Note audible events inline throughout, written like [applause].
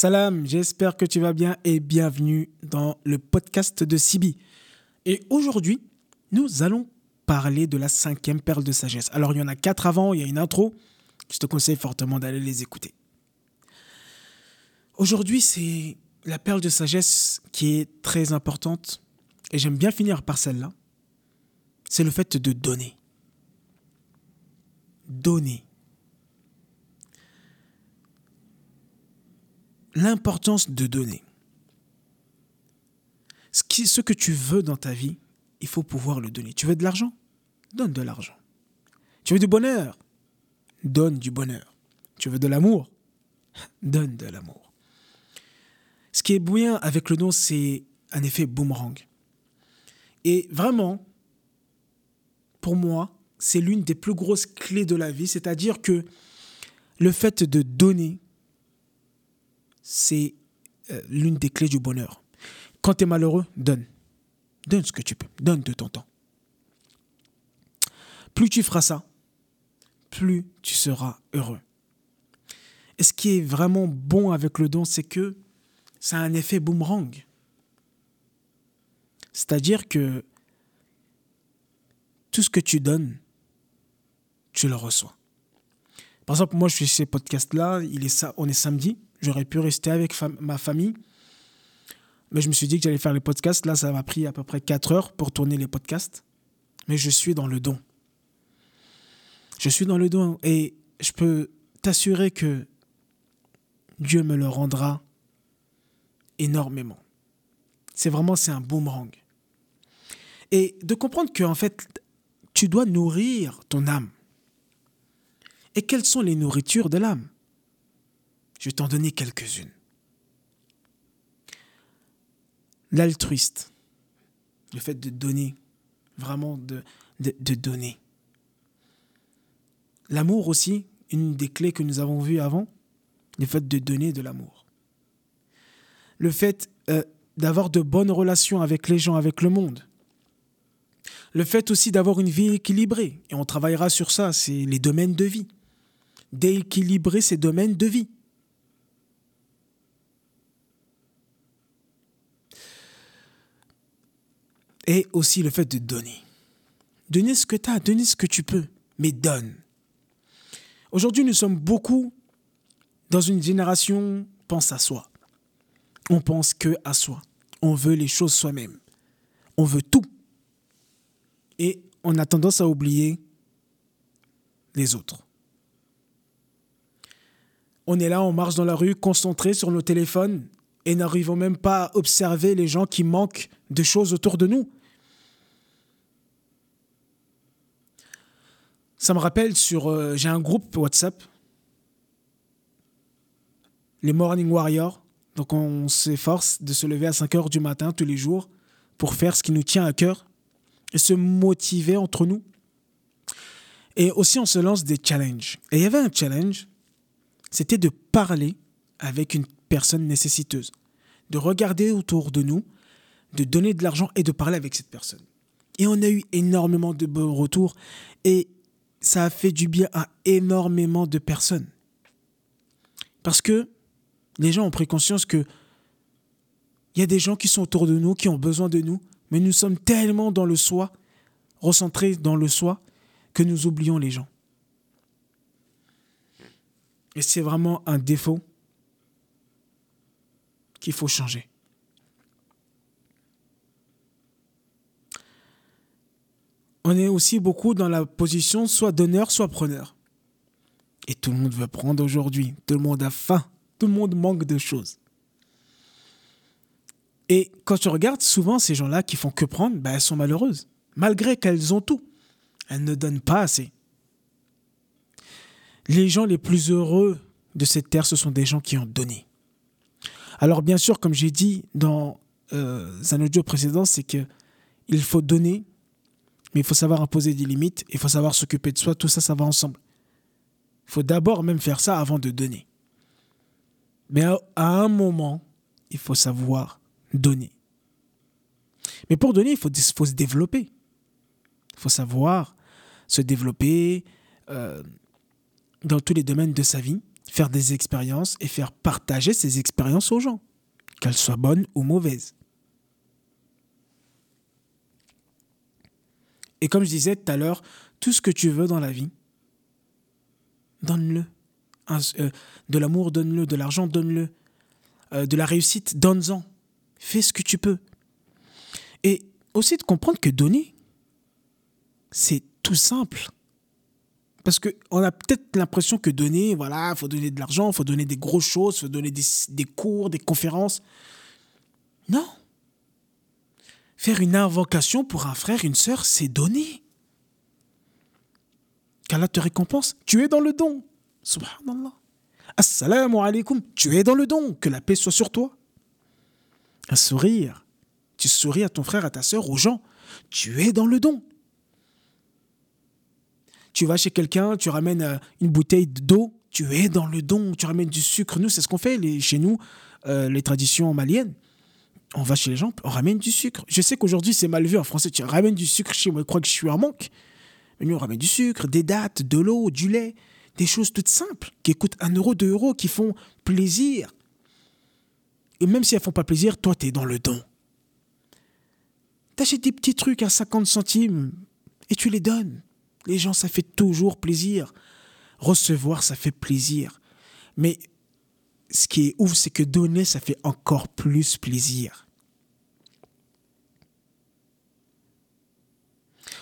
Salam, j'espère que tu vas bien et bienvenue dans le podcast de Sibi. Et aujourd'hui, nous allons parler de la cinquième perle de sagesse. Alors il y en a quatre avant, il y a une intro. Je te conseille fortement d'aller les écouter. Aujourd'hui, c'est la perle de sagesse qui est très importante. Et j'aime bien finir par celle-là. C'est le fait de donner. Donner. L'importance de donner. Ce, qui, ce que tu veux dans ta vie, il faut pouvoir le donner. Tu veux de l'argent? Donne de l'argent. Tu veux du bonheur? Donne du bonheur. Tu veux de l'amour? [laughs] Donne de l'amour. Ce qui est bien avec le don, c'est un effet boomerang. Et vraiment, pour moi, c'est l'une des plus grosses clés de la vie, c'est-à-dire que le fait de donner, c'est euh, l'une des clés du bonheur. Quand tu es malheureux, donne. Donne ce que tu peux. Donne de ton temps. Plus tu feras ça, plus tu seras heureux. Et ce qui est vraiment bon avec le don, c'est que ça a un effet boomerang. C'est-à-dire que tout ce que tu donnes, tu le reçois. Par exemple, moi, je fais ces podcasts-là, on est samedi. J'aurais pu rester avec ma famille. Mais je me suis dit que j'allais faire les podcasts. Là, ça m'a pris à peu près 4 heures pour tourner les podcasts. Mais je suis dans le don. Je suis dans le don. Et je peux t'assurer que Dieu me le rendra énormément. C'est vraiment, c'est un boomerang. Et de comprendre qu'en fait, tu dois nourrir ton âme. Et quelles sont les nourritures de l'âme? Je vais t'en donner quelques-unes. L'altruiste, le fait de donner, vraiment de, donner. L'amour aussi, une des clés que nous avons vues avant, le fait de donner de l'amour. Le fait euh, d'avoir de bonnes relations avec les gens, avec le monde. Le fait aussi d'avoir une vie équilibrée, et on travaillera sur ça, c'est les domaines de vie. D'équilibrer ces domaines de vie. Et aussi le fait de donner. Donner ce que tu as, donner ce que tu peux, mais donne. Aujourd'hui, nous sommes beaucoup dans une génération pense à soi. On pense que à soi. On veut les choses soi-même. On veut tout. Et on a tendance à oublier les autres. On est là, on marche dans la rue, concentré sur nos téléphones et n'arrivons même pas à observer les gens qui manquent de choses autour de nous. Ça me rappelle sur. Euh, j'ai un groupe WhatsApp, les Morning Warriors. Donc on s'efforce de se lever à 5 heures du matin tous les jours pour faire ce qui nous tient à cœur et se motiver entre nous. Et aussi on se lance des challenges. Et il y avait un challenge, c'était de parler avec une personne nécessiteuse, de regarder autour de nous, de donner de l'argent et de parler avec cette personne. Et on a eu énormément de bons retours. Et ça a fait du bien à énormément de personnes. Parce que les gens ont pris conscience que il y a des gens qui sont autour de nous, qui ont besoin de nous, mais nous sommes tellement dans le soi, recentrés dans le soi, que nous oublions les gens. Et c'est vraiment un défaut qu'il faut changer. on est aussi beaucoup dans la position soit donneur, soit preneur. Et tout le monde veut prendre aujourd'hui. Tout le monde a faim. Tout le monde manque de choses. Et quand tu regardes, souvent, ces gens-là qui font que prendre, ben, elles sont malheureuses. Malgré qu'elles ont tout. Elles ne donnent pas assez. Les gens les plus heureux de cette terre, ce sont des gens qui ont donné. Alors bien sûr, comme j'ai dit dans euh, un audio précédent, c'est que il faut donner mais il faut savoir imposer des limites, il faut savoir s'occuper de soi, tout ça, ça va ensemble. Il faut d'abord même faire ça avant de donner. Mais à un moment, il faut savoir donner. Mais pour donner, il faut, se développer. Il faut savoir se développer euh, dans tous les domaines de sa vie. faire des expériences et faire partager ces expériences aux gens, qu'elles soient bonnes ou mauvaises. Et comme je disais tout à l'heure, tout ce que tu veux dans la vie, donne-le. Euh, de l'amour, donne-le. De l'argent, donne-le. Euh, de la réussite, donne-en. Fais ce que tu peux. Et aussi de comprendre que donner, c'est tout simple. Parce qu'on a peut-être l'impression que donner, voilà, il faut donner de l'argent, faut donner des grosses choses, faut donner des, des cours, des conférences. Non. Faire une invocation pour un frère, une sœur, c'est donner. Qu'Allah te récompense. Tu es dans le don. Subhanallah. Assalamu alaikum. Tu es dans le don. Que la paix soit sur toi. Un sourire. Tu souris à ton frère, à ta sœur, aux gens. Tu es dans le don. Tu vas chez quelqu'un, tu ramènes euh, une bouteille d'eau, tu es dans le don, tu ramènes du sucre. Nous, c'est ce qu'on fait chez nous, euh, les traditions maliennes. On va chez les gens, on ramène du sucre. Je sais qu'aujourd'hui, c'est mal vu en français. Tu ramènes du sucre chez moi, je crois que je suis en manque. Mais nous, on ramène du sucre, des dattes, de l'eau, du lait, des choses toutes simples qui coûtent un euro, deux euros, qui font plaisir. Et même si elles font pas plaisir, toi, tu es dans le don. T'achètes des petits trucs à 50 centimes et tu les donnes. Les gens, ça fait toujours plaisir. Recevoir, ça fait plaisir. Mais ce qui est ouf, c'est que donner, ça fait encore plus plaisir.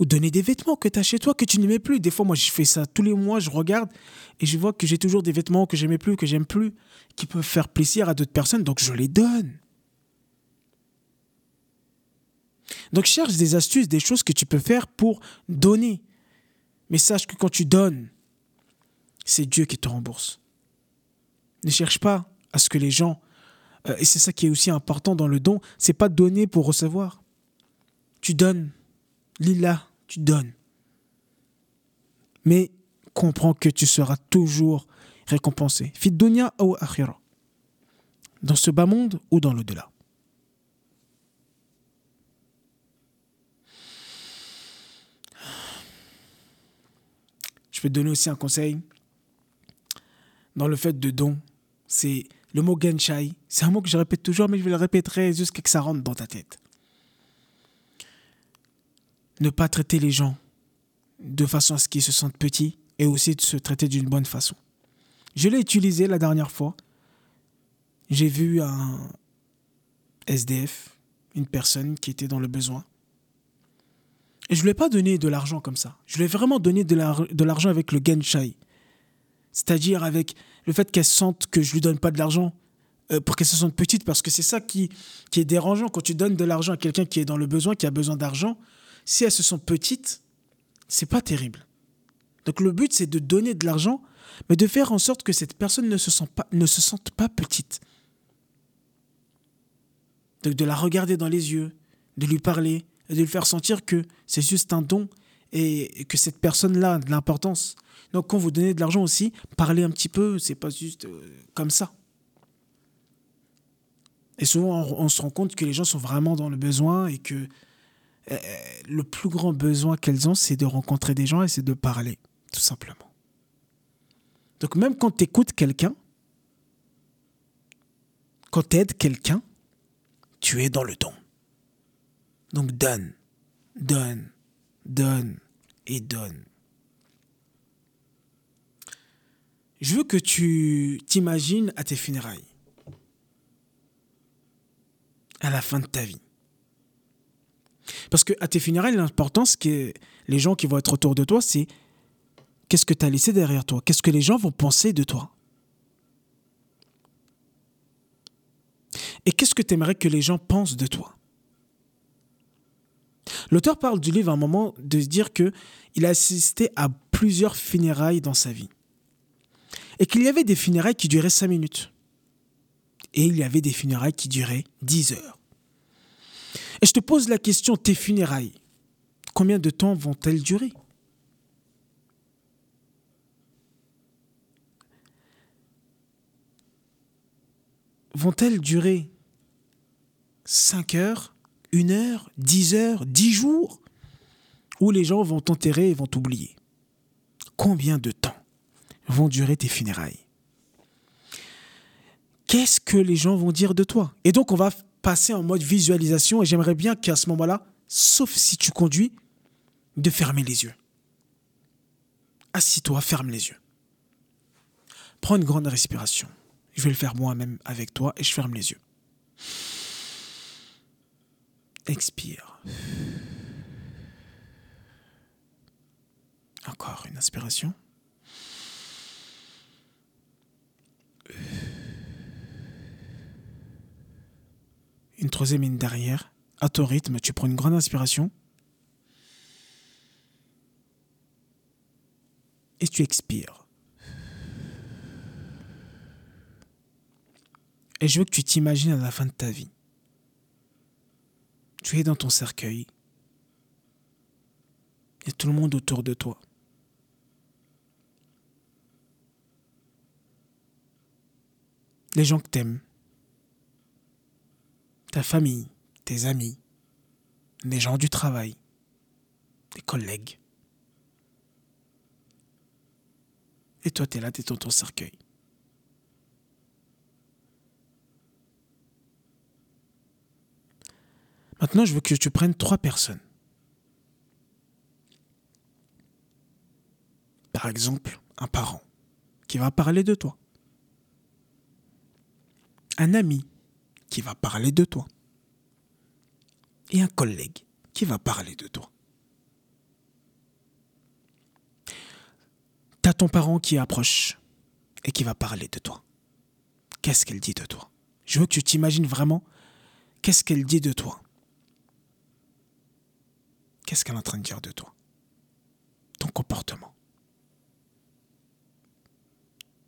Ou donner des vêtements que tu as chez toi, que tu n'aimais plus. Des fois, moi, je fais ça tous les mois, je regarde et je vois que j'ai toujours des vêtements que j'aimais plus, que j'aime plus, qui peuvent faire plaisir à d'autres personnes, donc je les donne. Donc cherche des astuces, des choses que tu peux faire pour donner. Mais sache que quand tu donnes, c'est Dieu qui te rembourse. Ne cherche pas à ce que les gens, euh, et c'est ça qui est aussi important dans le don, c'est pas donner pour recevoir. Tu donnes, lila, tu donnes. Mais comprends que tu seras toujours récompensé. Fidonia ou akhira. Dans ce bas monde ou dans l'au-delà. Je peux donner aussi un conseil dans le fait de don. C'est le mot genshai. C'est un mot que je répète toujours, mais je le répéterai jusqu'à ce que ça rentre dans ta tête. Ne pas traiter les gens de façon à ce qu'ils se sentent petits et aussi de se traiter d'une bonne façon. Je l'ai utilisé la dernière fois. J'ai vu un SDF, une personne qui était dans le besoin. Et je ne lui ai pas donné de l'argent comme ça. Je lui ai vraiment donné de l'argent avec le genshai. C'est-à-dire avec le fait qu'elle sente que je lui donne pas de l'argent euh, pour qu'elle se sente petite, parce que c'est ça qui, est dérangeant. Quand tu donnes de l'argent à quelqu'un qui est dans le besoin, qui a besoin d'argent, si elle se sent petite, c'est pas terrible. Donc le but, c'est de donner de l'argent, mais de faire en sorte que cette personne ne se, pas, ne se sente pas petite. Donc de la regarder dans les yeux, de lui parler, et de lui faire sentir que c'est juste un don et que cette personne-là a de l'importance. Donc quand vous donnez de l'argent aussi, parlez un petit peu, c'est pas juste euh, comme ça. Et souvent, on, se rend compte que les gens sont vraiment dans le besoin et que euh, le plus grand besoin qu'elles ont, c'est de rencontrer des gens et c'est de parler, tout simplement. Donc même quand tu écoutes quelqu'un, quand tu aides quelqu'un, tu es dans le don. Donc donne, donne, donne et donne. Je veux que tu t'imagines à tes funérailles, à la fin de ta vie. Parce que à tes funérailles, l'important, c'est que les gens qui vont être autour de toi, c'est qu'est-ce que tu as laissé derrière toi? Qu'est-ce que les gens vont penser de toi? Et qu'est-ce que tu aimerais que les gens pensent de toi? L'auteur parle du livre à un moment de dire que il a assisté à plusieurs funérailles dans sa vie. Et qu'il y avait des funérailles qui duraient 5 minutes. Et il y avait des funérailles qui duraient 10 heures. Et je te pose la question, tes funérailles, combien de temps vont-elles durer? Vont-elles durer 5 heures? Une heure, dix heures, dix jours, où les gens vont t'enterrer et vont t'oublier. Combien de temps vont durer tes funérailles? Qu'est-ce que les gens vont dire de toi? Et donc, on va passer en mode visualisation et j'aimerais bien qu'à ce moment-là, sauf si tu conduis, de fermer les yeux. Assis-toi, ferme les yeux. Prends une grande respiration. Je vais le faire moi-même avec toi et je ferme les yeux. Expire. Encore une inspiration. Une troisième ligne derrière. À ton rythme, tu prends une grande inspiration. Et tu expires. Et je veux que tu t'imagines à la fin de ta vie. Tu es dans ton cercueil. Il y a tout le monde autour de toi. Les gens que t'aimes. Ta famille, tes amis, les gens du travail, tes collègues. Et toi, tu es là, tu es dans ton cercueil. Maintenant, je veux que tu prennes trois personnes. Par exemple, un parent qui va parler de toi. Un ami qui va parler de toi. Et un collègue qui va parler de toi. T'as ton parent qui approche et qui va parler de toi. Qu'est-ce qu'elle dit de toi? Je veux que tu t'imagines vraiment qu'est-ce qu'elle dit de toi. Qu'est-ce qu'elle est en train de dire de toi? Ton comportement.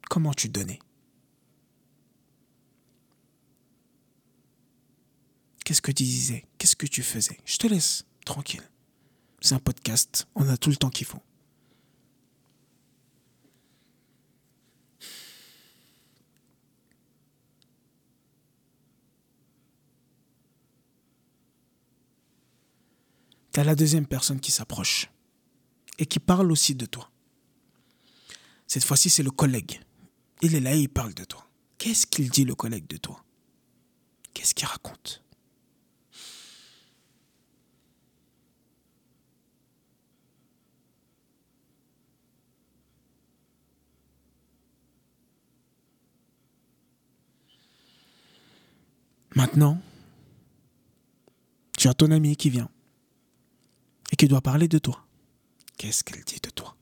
Comment tu donnais? Qu'est-ce que tu disais? Qu'est-ce que tu faisais? Je te laisse, tranquille. C'est un podcast, on a tout le temps qu'il faut. Tu as la deuxième personne qui s'approche et qui parle aussi de toi. Cette fois-ci, c'est le collègue. Il est là et il parle de toi. Qu'est-ce qu'il dit, le collègue, de toi? Qu'est-ce qu'il raconte? Maintenant, tu as ton ami qui vient et qui doit parler de toi. Qu'est-ce qu'elle dit de toi?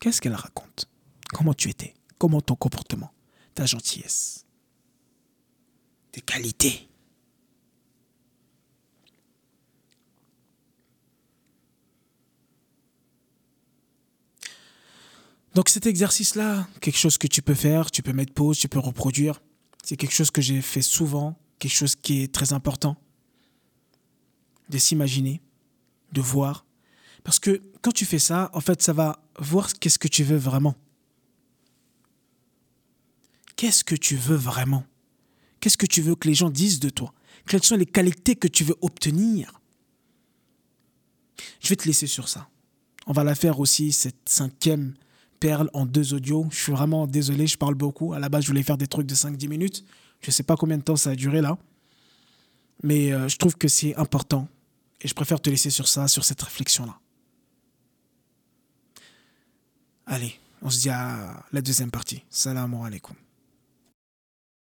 Qu'est-ce qu'elle raconte? Comment tu étais? Comment ton comportement? Ta gentillesse? Tes qualités? Donc cet exercice-là, quelque chose que tu peux faire, tu peux mettre pause, tu peux reproduire. C'est quelque chose que j'ai fait souvent, quelque chose qui est très important. De s'imaginer de voir. Parce que quand tu fais ça, en fait, ça va voir qu'est-ce que tu veux vraiment. Qu'est-ce que tu veux vraiment? Qu'est-ce que tu veux que les gens disent de toi? Quelles sont les qualités que tu veux obtenir? Je vais te laisser sur ça. On va la faire aussi, cette cinquième perle en deux audios. Je suis vraiment désolé, je parle beaucoup. À la base, je voulais faire des trucs de 5-10 minutes. Je ne sais pas combien de temps ça a duré là. Mais euh, je trouve que c'est important et je préfère te laisser sur ça, sur cette réflexion-là. Allez, on se dit à la deuxième partie. Salam alaikum.